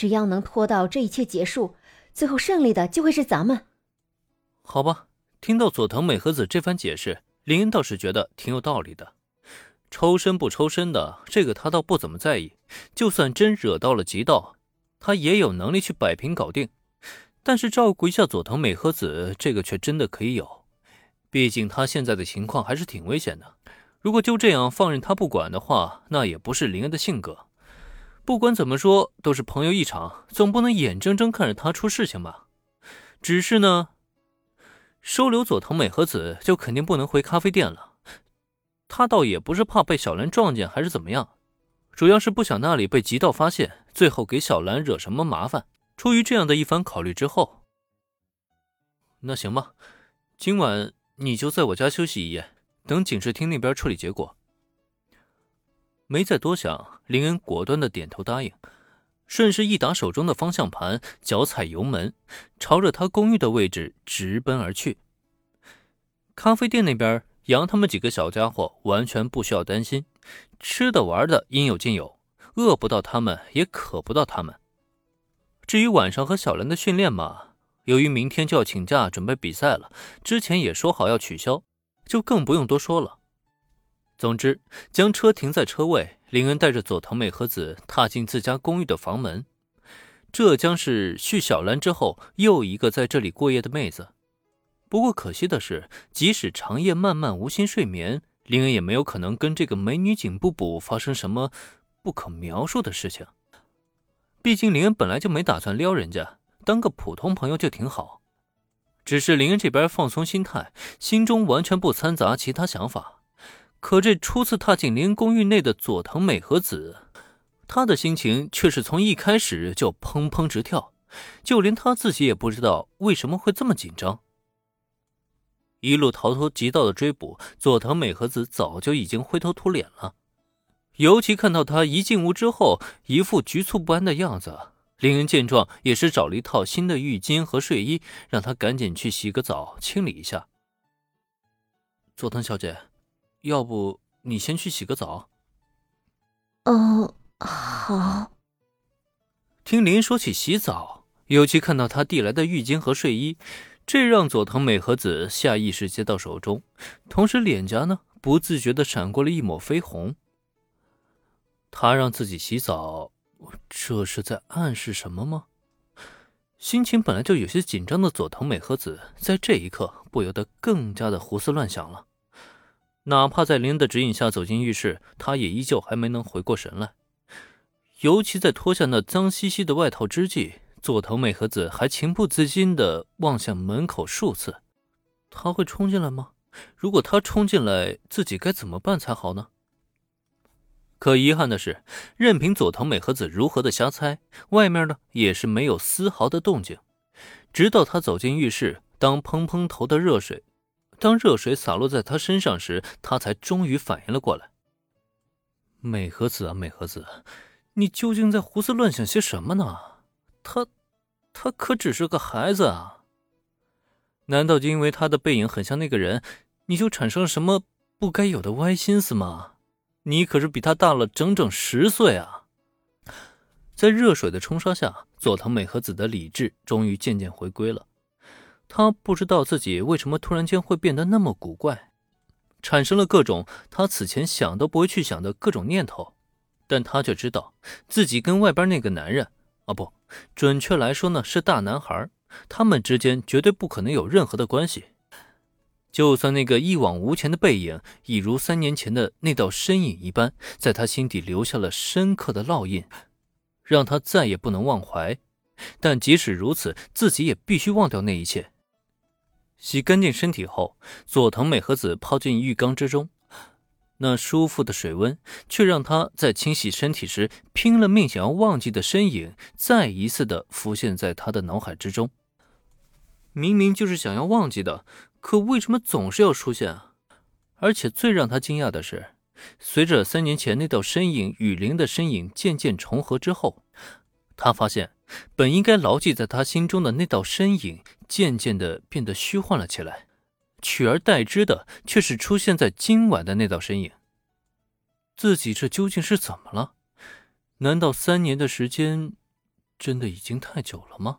只要能拖到这一切结束，最后胜利的就会是咱们。好吧，听到佐藤美和子这番解释，林恩倒是觉得挺有道理的。抽身不抽身的，这个他倒不怎么在意。就算真惹到了极道，他也有能力去摆平搞定。但是照顾一下佐藤美和子，这个却真的可以有。毕竟他现在的情况还是挺危险的。如果就这样放任他不管的话，那也不是林恩的性格。不管怎么说，都是朋友一场，总不能眼睁睁看着他出事情吧？只是呢，收留佐藤美和子，就肯定不能回咖啡店了。他倒也不是怕被小兰撞见，还是怎么样，主要是不想那里被极道发现，最后给小兰惹什么麻烦。出于这样的一番考虑之后，那行吧，今晚你就在我家休息一夜，等警视厅那边处理结果。没再多想，林恩果断的点头答应，顺势一打手中的方向盘，脚踩油门，朝着他公寓的位置直奔而去。咖啡店那边。杨他们几个小家伙完全不需要担心，吃的玩的应有尽有，饿不到他们，也渴不到他们。至于晚上和小兰的训练嘛，由于明天就要请假准备比赛了，之前也说好要取消，就更不用多说了。总之，将车停在车位，林恩带着佐藤美和子踏进自家公寓的房门，这将是续小兰之后又一个在这里过夜的妹子。不过可惜的是，即使长夜漫漫无心睡眠，林恩也没有可能跟这个美女警部补发生什么不可描述的事情。毕竟林恩本来就没打算撩人家，当个普通朋友就挺好。只是林恩这边放松心态，心中完全不掺杂其他想法。可这初次踏进林公寓内的佐藤美和子，她的心情却是从一开始就砰砰直跳，就连她自己也不知道为什么会这么紧张。一路逃脱极道的追捕，佐藤美和子早就已经灰头土脸了。尤其看到她一进屋之后，一副局促不安的样子，林恩见状也是找了一套新的浴巾和睡衣，让她赶紧去洗个澡，清理一下。佐藤小姐，要不你先去洗个澡？哦，好。听林说起洗澡，尤其看到他递来的浴巾和睡衣。这让佐藤美和子下意识接到手中，同时脸颊呢不自觉的闪过了一抹绯红。他让自己洗澡，这是在暗示什么吗？心情本来就有些紧张的佐藤美和子，在这一刻不由得更加的胡思乱想了。哪怕在林的指引下走进浴室，他也依旧还没能回过神来。尤其在脱下那脏兮兮的外套之际。佐藤美和子还情不自禁地望向门口数次，他会冲进来吗？如果他冲进来，自己该怎么办才好呢？可遗憾的是，任凭佐藤美和子如何的瞎猜，外面呢也是没有丝毫的动静。直到他走进浴室，当砰砰头的热水，当热水洒落在他身上时，他才终于反应了过来。美和子啊，美和子，你究竟在胡思乱想些什么呢？他，他可只是个孩子啊！难道就因为他的背影很像那个人，你就产生了什么不该有的歪心思吗？你可是比他大了整整十岁啊！在热水的冲刷下，佐藤美和子的理智终于渐渐回归了。他不知道自己为什么突然间会变得那么古怪，产生了各种他此前想都不会去想的各种念头，但他却知道自己跟外边那个男人，啊不。准确来说呢，是大男孩，他们之间绝对不可能有任何的关系。就算那个一往无前的背影，已如三年前的那道身影一般，在他心底留下了深刻的烙印，让他再也不能忘怀。但即使如此，自己也必须忘掉那一切。洗干净身体后，佐藤美和子泡进浴缸之中。那舒服的水温，却让他在清洗身体时拼了命想要忘记的身影，再一次的浮现在他的脑海之中。明明就是想要忘记的，可为什么总是要出现啊？而且最让他惊讶的是，随着三年前那道身影与灵的身影渐渐重合之后，他发现本应该牢记在他心中的那道身影，渐渐的变得虚幻了起来。取而代之的却是出现在今晚的那道身影。自己这究竟是怎么了？难道三年的时间真的已经太久了吗？